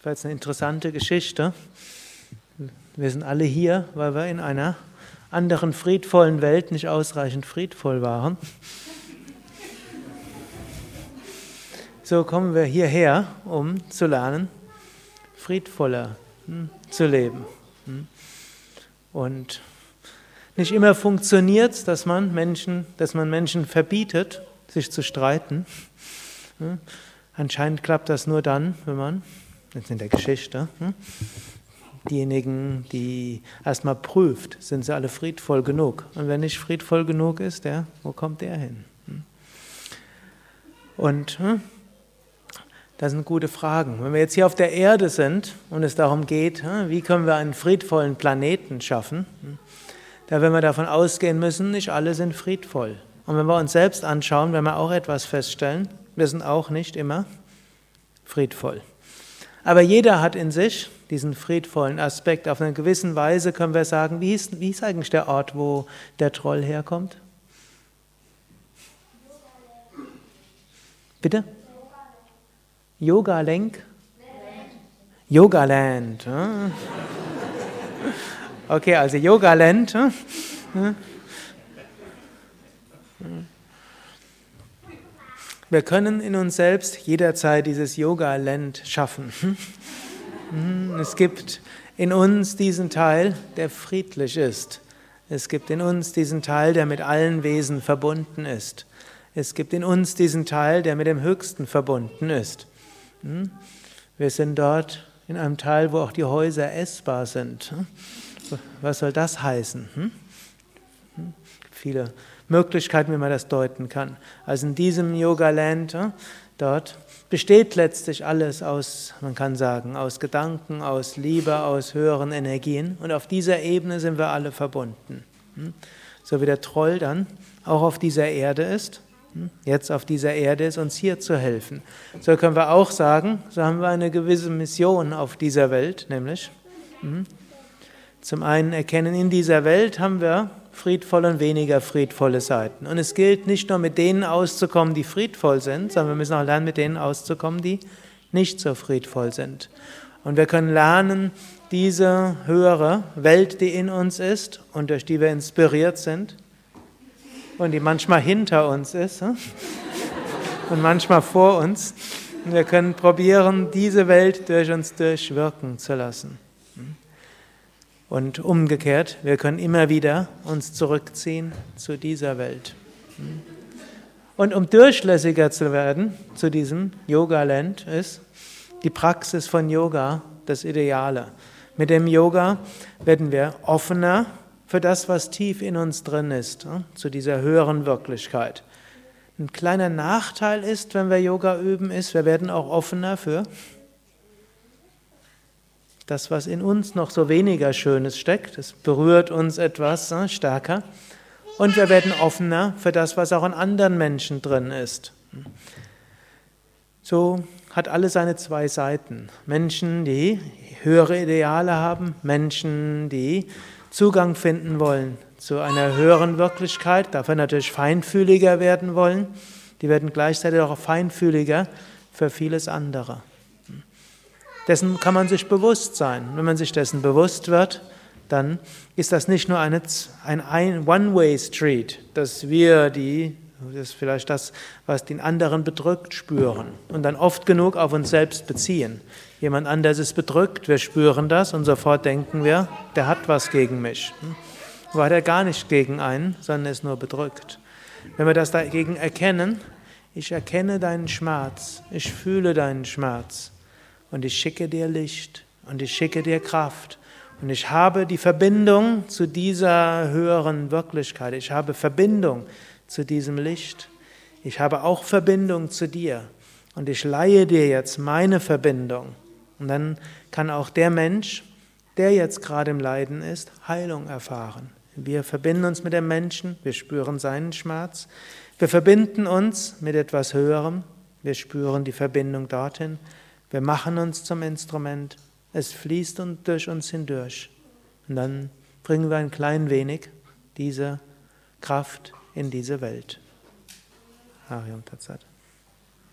Das war jetzt eine interessante Geschichte. Wir sind alle hier, weil wir in einer anderen friedvollen Welt nicht ausreichend friedvoll waren. So kommen wir hierher, um zu lernen, friedvoller hm, zu leben. Hm. Und nicht immer funktioniert es, dass man Menschen, dass man Menschen verbietet, sich zu streiten. Hm. Anscheinend klappt das nur dann, wenn man jetzt in der Geschichte, hm? diejenigen, die erstmal prüft, sind sie alle friedvoll genug. Und wenn nicht friedvoll genug ist, der, wo kommt der hin? Hm? Und hm? das sind gute Fragen. Wenn wir jetzt hier auf der Erde sind und es darum geht, wie können wir einen friedvollen Planeten schaffen, da werden wir davon ausgehen müssen, nicht alle sind friedvoll. Und wenn wir uns selbst anschauen, werden wir auch etwas feststellen, wir sind auch nicht immer friedvoll. Aber jeder hat in sich diesen friedvollen Aspekt. Auf eine gewisse Weise können wir sagen, wie ist, wie ist eigentlich der Ort, wo der Troll herkommt? Bitte? Yoga Lenk? Yoga Land. Okay, also Yoga Land. Wir können in uns selbst jederzeit dieses Yoga-Land schaffen. Hm, es gibt in uns diesen Teil, der friedlich ist. Es gibt in uns diesen Teil, der mit allen Wesen verbunden ist. Es gibt in uns diesen Teil, der mit dem Höchsten verbunden ist. Hm? Wir sind dort in einem Teil, wo auch die Häuser essbar sind. Hm? Was soll das heißen? Viele Möglichkeiten, wie man das deuten kann. Also in diesem Yoga-Land, dort besteht letztlich alles aus, man kann sagen, aus Gedanken, aus Liebe, aus höheren Energien. Und auf dieser Ebene sind wir alle verbunden. Hm? So wie der Troll dann auch auf dieser Erde ist, hm? jetzt auf dieser Erde ist, uns hier zu helfen. So können wir auch sagen, so haben wir eine gewisse Mission auf dieser Welt, nämlich hm? zum einen erkennen, in dieser Welt haben wir friedvolle und weniger friedvolle Seiten. Und es gilt nicht nur mit denen auszukommen, die friedvoll sind, sondern wir müssen auch lernen, mit denen auszukommen, die nicht so friedvoll sind. Und wir können lernen, diese höhere Welt, die in uns ist und durch die wir inspiriert sind und die manchmal hinter uns ist hm, und manchmal vor uns, und wir können probieren, diese Welt durch uns durchwirken zu lassen. Und umgekehrt, wir können immer wieder uns zurückziehen zu dieser Welt. Und um durchlässiger zu werden zu diesem Yoga-Land ist die Praxis von Yoga das Ideale. Mit dem Yoga werden wir offener für das, was tief in uns drin ist, zu dieser höheren Wirklichkeit. Ein kleiner Nachteil ist, wenn wir Yoga üben, ist, wir werden auch offener für das, was in uns noch so weniger Schönes steckt, das berührt uns etwas äh, stärker. Und wir werden offener für das, was auch in anderen Menschen drin ist. So hat alles seine zwei Seiten. Menschen, die höhere Ideale haben, Menschen, die Zugang finden wollen zu einer höheren Wirklichkeit, dafür natürlich feinfühliger werden wollen, die werden gleichzeitig auch feinfühliger für vieles andere. Dessen kann man sich bewusst sein. Wenn man sich dessen bewusst wird, dann ist das nicht nur eine, ein One-Way-Street, dass wir die, das ist vielleicht das, was den anderen bedrückt, spüren und dann oft genug auf uns selbst beziehen. Jemand anderes ist bedrückt, wir spüren das und sofort denken wir, der hat was gegen mich. War der gar nicht gegen einen, sondern ist nur bedrückt. Wenn wir das dagegen erkennen, ich erkenne deinen Schmerz, ich fühle deinen Schmerz, und ich schicke dir Licht und ich schicke dir Kraft und ich habe die Verbindung zu dieser höheren Wirklichkeit. Ich habe Verbindung zu diesem Licht. Ich habe auch Verbindung zu dir und ich leihe dir jetzt meine Verbindung. Und dann kann auch der Mensch, der jetzt gerade im Leiden ist, Heilung erfahren. Wir verbinden uns mit dem Menschen, wir spüren seinen Schmerz. Wir verbinden uns mit etwas Höherem, wir spüren die Verbindung dorthin. Wir machen uns zum Instrument, es fließt durch uns hindurch. Und dann bringen wir ein klein wenig diese Kraft in diese Welt. Harium Tatsat.